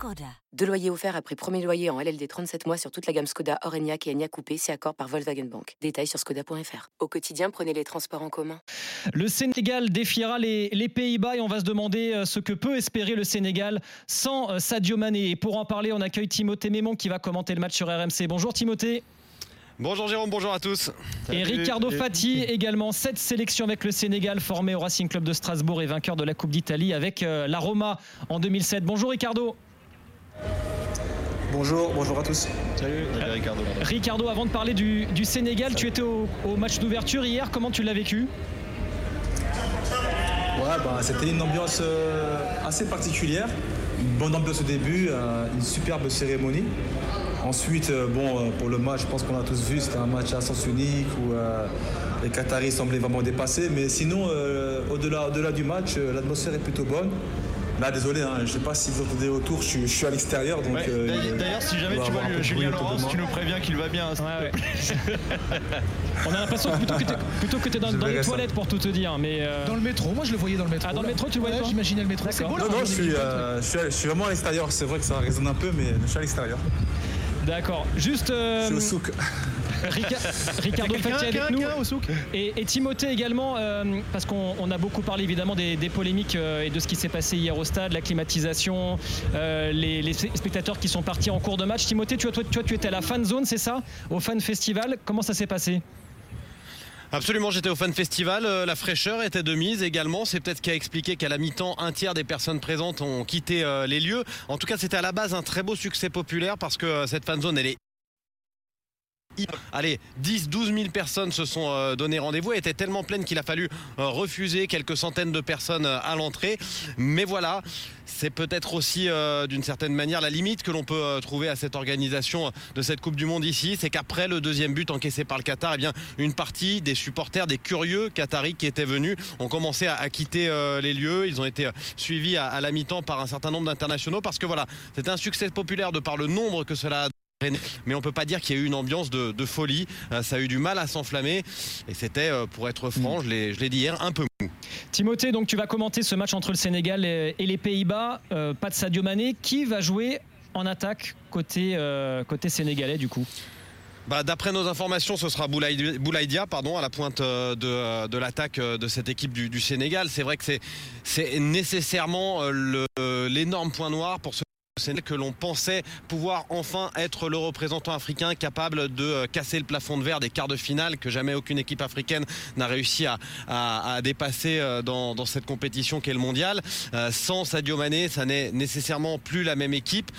Skoda. Deux loyers offerts après premier loyer en LLD 37 mois sur toute la gamme Skoda, Orenia et Enya Coupé, c'est accord par Volkswagen Bank. Détails sur skoda.fr. Au quotidien, prenez les transports en commun. Le Sénégal défiera les, les Pays-Bas et on va se demander euh, ce que peut espérer le Sénégal sans euh, Sadio Mané. Et pour en parler, on accueille Timothée Mémon qui va commenter le match sur RMC. Bonjour Timothée. Bonjour Jérôme, bonjour à tous. Et Ricardo Fati également, cette sélection avec le Sénégal, formé au Racing Club de Strasbourg et vainqueur de la Coupe d'Italie avec euh, la Roma en 2007. Bonjour Ricardo. Bonjour, bonjour à tous. Salut, Ricardo. Ricardo, avant de parler du, du Sénégal, tu étais au, au match d'ouverture hier, comment tu l'as vécu? Ouais, bah, c'était une ambiance euh, assez particulière. Une bonne ambiance au début, euh, une superbe cérémonie. Ensuite, euh, bon, euh, pour le match, je pense qu'on a tous vu, c'était un match à sens unique où euh, les Qataris semblaient vraiment dépassés. Mais sinon, euh, au-delà au du match, euh, l'atmosphère est plutôt bonne. Là, désolé, hein, je ne sais pas si vous entendez autour, je, suis- je suis à l'extérieur. donc, Ouais, euh, d'ailleurs- il- D'ailleurs, si jamais tu vois le Julien Laurence, tu nous préviens qu'il va bien. Ouais, plaît. On a l'impression que plutôt que tu es dans, les ça. toilettes pour tout te dire. Mais euh, Dans le métro, moi je le voyais dans le métro. Ah, dans le métro, tu le voyais, J'imaginais le métro. C'est beau, Non, là, non, je suis, euh, je, suis, je suis vraiment à l'extérieur. C'est vrai que ça résonne un peu, mais je suis à l'extérieur. D'accord. Juste euh, suis au souk. Rica- Ricardo Fati avec quelqu'un, nous. quelqu'un au souk Et, et Timothée également, euh, parce qu'on on a beaucoup parlé évidemment des, des polémiques euh, et de ce qui s'est passé hier au stade, la climatisation, euh, les, les spectateurs qui sont partis en cours de match. Timothée, tu, vois, toi, toi, tu étais à la fan zone, c'est ça? Au fan festival. Comment ça s'est passé? Absolument, j'étais au Fan Festival. euh, La fraîcheur était de mise également. C'est peut-être qui a expliqué qu'à la mi-temps, un tiers des personnes présentes ont quitté euh, les lieux. En tout cas, c'était à la base un très beau succès populaire parce que euh, cette fan zone, elle est Allez, 10, 12 000 personnes se sont euh, donné rendez-vous. Elle était tellement pleine qu'il a fallu euh, refuser quelques centaines de personnes euh, à l'entrée. Mais voilà, c'est peut-être aussi d'une certaine manière la limite que l'on peut trouver à cette organisation de cette Coupe du Monde ici. C'est qu'après le deuxième but encaissé par le Qatar, eh bien, une partie des supporters, des curieux qataris qui étaient venus ont commencé à, quitter les lieux. Ils ont été suivis à, la mi-temps par un certain nombre d'internationaux parce que voilà, c'était un succès populaire de par le nombre que cela a mais on peut pas dire qu'il y a eu une ambiance de, de folie. Euh, ça a eu du mal à s'enflammer. Et c'était, euh, pour être franc, je l'ai dit hier, un peu mou. Timothée, donc tu vas commenter ce match entre le Sénégal et, et les Pays-Bas. Euh, pas de Sadio Mané. Qui va jouer en attaque côté, euh, côté sénégalais du coup? Bah, D'après nos informations, ce sera Boulaïdia, pardon, à la pointe de, de l'attaque de cette équipe du, du Sénégal. C'est vrai que c'est- nécessairement l'énorme point noir pour ce que l'on pensait pouvoir enfin être le représentant africain capable de euh, casser le plafond de verre des quarts de finale que jamais aucune équipe africaine n'a réussi à, dépasser euh, dans, cette compétition qu'est le mondial. Euh, sans Sadio Mané, ça n'est nécessairement plus la même équipe.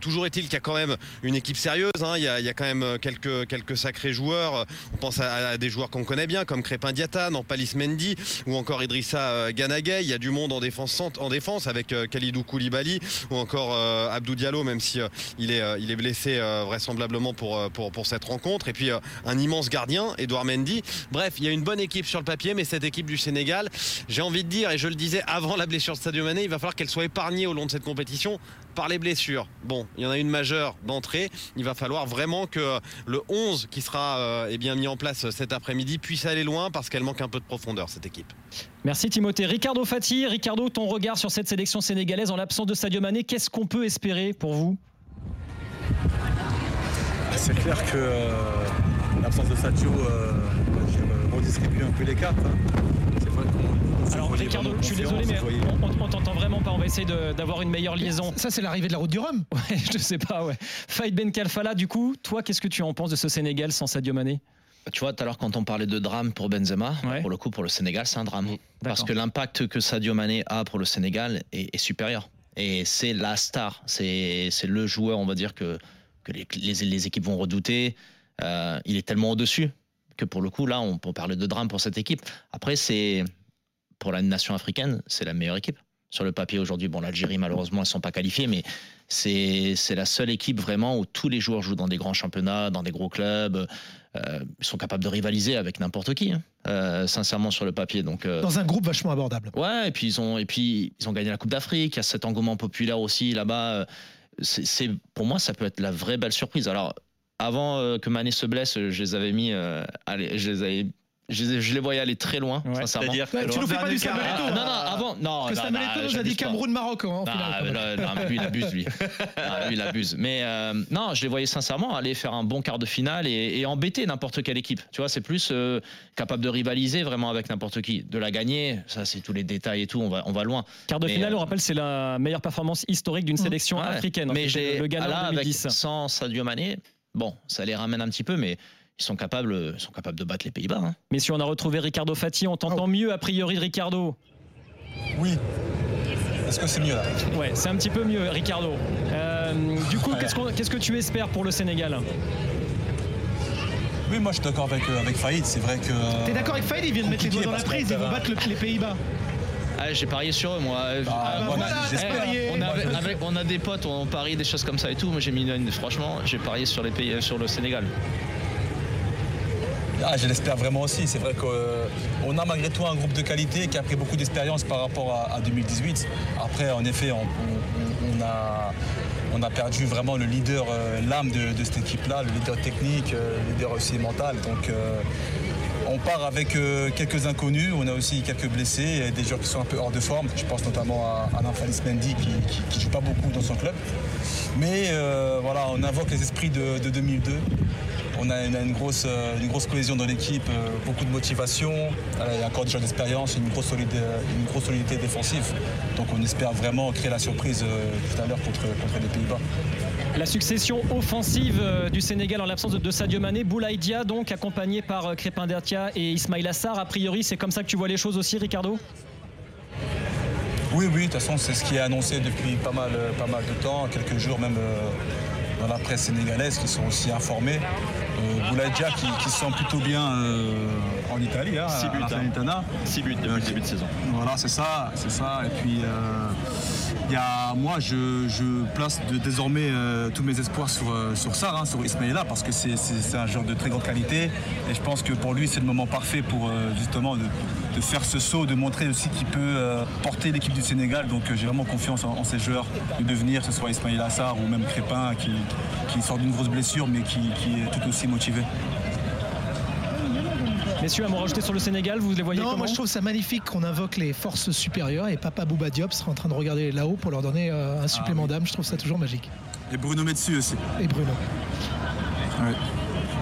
Toujours est-il qu'il y a quand même une équipe sérieuse. hein. Il, y a, quand même quelques, sacrés joueurs. On pense à, des joueurs qu'on connaît bien, comme Crépin Diata, Nampalis Mendy ou encore Idrissa Ganagay. Il y a du monde en défense, en défense avec Khalidou Koulibaly ou encore Abdou Diallo, même si euh, il, est, euh, il est blessé euh, vraisemblablement pour, euh, cette rencontre. Et puis euh, un immense gardien, Edouard Mendy. Bref, il y a une bonne équipe sur le papier, mais cette équipe du Sénégal, j'ai envie de dire, et je le disais avant la blessure de Sadio Mané, il va falloir qu'elle soit épargnée au long de cette compétition par les blessures. Bon, il y en a une majeure d'entrée. Il va falloir vraiment que le 11 qui sera euh, eh bien, mis en place cet après-midi puisse aller loin parce qu'elle manque un peu de profondeur, cette équipe. Merci Timothée. Ricardo Fati, Ricardo, ton regard sur cette sélection sénégalaise en l'absence de Sadio Mané, qu'est-ce qu'on peut espérer pour vous? C'est clair que euh, l'absence de Sadio euh, je redistribue un peu les cartes. hein. C'est vrai qu'on- on se Alors Ricardo, je suis désolé, mais on on, t'entend vraiment pas. On va essayer de- d'avoir une meilleure liaison. Ça, c'est l'arrivée de la route du Rhum. Ouais, je sais pas, ouais. Faïd Ben Kalfala, du coup, toi, qu'est-ce que tu en penses de ce Sénégal sans Sadio Mané? Tu vois, tout à l'heure, quand on parlait de drame pour Benzema, Ouais. pour le coup, pour le Sénégal, c'est un drame. Parce D'accord. que l'impact que Sadio Mané a pour le Sénégal est, est supérieur. Et c'est la star. C'est c'est le joueur, on va dire, que, que les, les- les équipes vont redouter. Euh, il est tellement au-dessus que pour le coup, là, on peut parler de drame pour cette équipe. Après, c'est pour la nation africaine, c'est la meilleure équipe. sur le papier aujourd'hui. Bon, l'Algérie, malheureusement, ils sont pas qualifiés, mais c'est la seule équipe vraiment où tous les joueurs jouent dans des grands championnats, dans des gros clubs. Euh, ils sont capables de rivaliser avec n'importe qui, hein, euh, sincèrement sur le papier. Donc euh, Dans un groupe vachement abordable. ouais, et puis ils ont et puis ils ont gagné la Coupe d'Afrique. Il y a cet engouement populaire aussi là-bas. C'est pour moi, ça peut être la vraie belle surprise. Alors avant que Mané se blesse, je les avais mis, allez, je les avais je les, je les voyais aller très loin, Ouais, sincèrement. C'est-à-dire Ouais, tu nous fais pas du Samuel Ah, Eto'o, non, non, hein. avant, non, Que Samuel Eto'o nous a dit. Cameroun-Maroc en finale. là, non, mais lui, il abuse, lui. Lui, il abuse. Mais euh, non, je les voyais sincèrement aller faire un bon quart de finale et, et embêter n'importe quelle équipe. Tu vois, c'est plus euh, capable de rivaliser vraiment avec n'importe qui. De la gagner, ça, c'est tous les détails et tout. On va, on va loin. Quart de Mais, finale, euh, on rappelle, c'est la meilleure performance historique d'une sélection Ouais. africaine. Mais j'ai le Ghana en avec 2010. sans Sadio Mané, bon, ça les ramène un petit peu, mais ils sont capables, ils sont capables de battre les Pays-Bas. hein. Messieurs, on a retrouvé Ricardo Fati. On t'entend Oh. mieux a priori, Ricardo. Oui. Est-ce que c'est mieux là? Ouais, c'est un petit peu mieux, Ricardo. Euh, du coup, qu'est-ce que tu espères pour le Sénégal? Oui, moi je suis d'accord avec, euh, avec Faïd. C'est vrai que. euh, T'es d'accord avec Faïd? Il vient de mettre les doigts dans la prise. Ils vont battre le- les Pays-Bas. Ah, j'ai parié sur eux, moi. Ah, voilà, avait- avec- on a des potes, on parie des choses comme ça et tout. Moi, j'ai mis une- franchement, j'ai parié sur les pays, sur le Sénégal. Ah, je l'espère vraiment aussi. C'est vrai qu'on a malgré tout un groupe de qualité qui a pris beaucoup d'expérience par rapport à, à 2018. Après, en effet, on, a, perdu vraiment le leader, euh, l'âme de, cette équipe-là, le leader technique, euh, le leader aussi mental. Donc, euh, on part avec quelques inconnus. On a aussi quelques blessés, des joueurs qui sont un peu hors de forme. Je pense notamment à Falis Mendy qui ne joue pas beaucoup dans son club. Mais euh, voilà, on invoque les esprits de, de 2002. On a, une, une grosse, euh, une grosse cohésion dans l'équipe, euh, beaucoup de motivation. Il y a encore des gens d'expérience, une, grosse solidité défensive. Donc on espère vraiment créer la surprise tout à l'heure contre, les Pays-Bas. La succession offensive du Sénégal en l'absence de, Sadio Mané, Boulaïdia donc accompagné par Crépin Dertia et Ismail Assar. A priori, c'est comme ça que tu vois les choses aussi, Ricardo? Oui, oui, de toute façon, c'est ce qui est annoncé depuis pas mal, euh, pas mal de temps, quelques jours même euh, dans la presse sénégalaise qui sont aussi informés. Euh, qui, qui se sent plutôt bien euh, en Italie, hein, Six à buts, la hein. 6 buts depuis le début de saison. Voilà, c'est ça, c'est ça. Et puis, euh, y a, moi, je, place désormais euh, tous mes espoirs sur, euh, sur ça, hein, sur Ismaïla, parce que c'est, un joueur de très grande qualité. Et je pense que pour lui, c'est le moment parfait pour euh, justement de, faire ce saut, de montrer aussi qu'il peut porter l'équipe du Sénégal. Donc, j'ai vraiment confiance en, ces joueurs de devenir, que ce soit Ismaïla Assar ou même Crépin, qui, sort d'une grosse blessure, mais qui est tout aussi motivé. Messieurs, à me rajouter sur le Sénégal, vous les voyez Non, comment moi je trouve ça magnifique qu'on invoque les forces supérieures et Papa Bouba Diop sera en train de regarder là-haut pour leur donner euh, un supplément d'âme. Je trouve ça toujours magique. Et Bruno Metsu aussi. Et Bruno.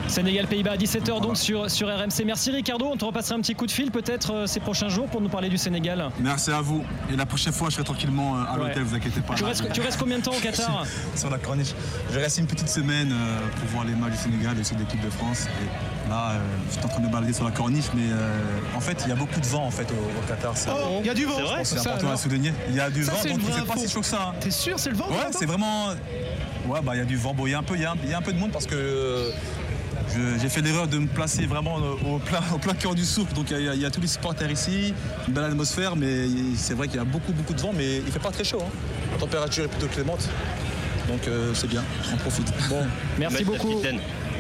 Sénégal-Pays-Bas à 17h donc sur, sur RMC. Merci Ricardo, on te repassera un petit coup de fil peut-être euh, ces prochains jours pour nous parler du Sénégal. Merci à vous. Et la prochaine fois, je serai tranquillement euh, à Ouais. l'hôtel, vous inquiétez pas. Tu restes, tu restes combien de temps au Qatar sur la corniche. Je reste une petite semaine euh, pour voir les matchs du Sénégal et aussi de l'équipe de France. Et là, euh, je suis en train de me balader sur la corniche, mais euh, en fait, il y a beaucoup de vent en fait au, au Qatar. Oh, il y a du vent. C'est vrai c'est Ça, important à souligner. Il y a du Ça, vent, c'est donc c'est pas si chaud que ça. hein. T'es sûr, c'est le vent Ouais, c'est vraiment. Ouais, bah il y a du vent. Bon, il y a un peu, il y a un, il y a un peu de monde parce que euh, je- j'ai fait l'erreur de me placer vraiment euh, au plein, au plein cœur du souffle. Donc il y, a- il y a tous les supporters ici, une belle atmosphère, mais c'est vrai qu'il y a beaucoup, beaucoup de vent, mais il fait pas très chaud. hein. La température est plutôt clémente. Donc euh, c'est bien, on profite. Bon. Merci beaucoup.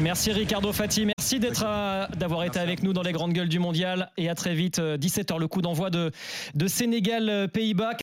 Merci Ricardo Fati, merci d'être à- d'avoir été avec nous dans les grandes gueules du mondial. Et à très vite 17h le coup d'envoi de, de Sénégal Pays-Bas.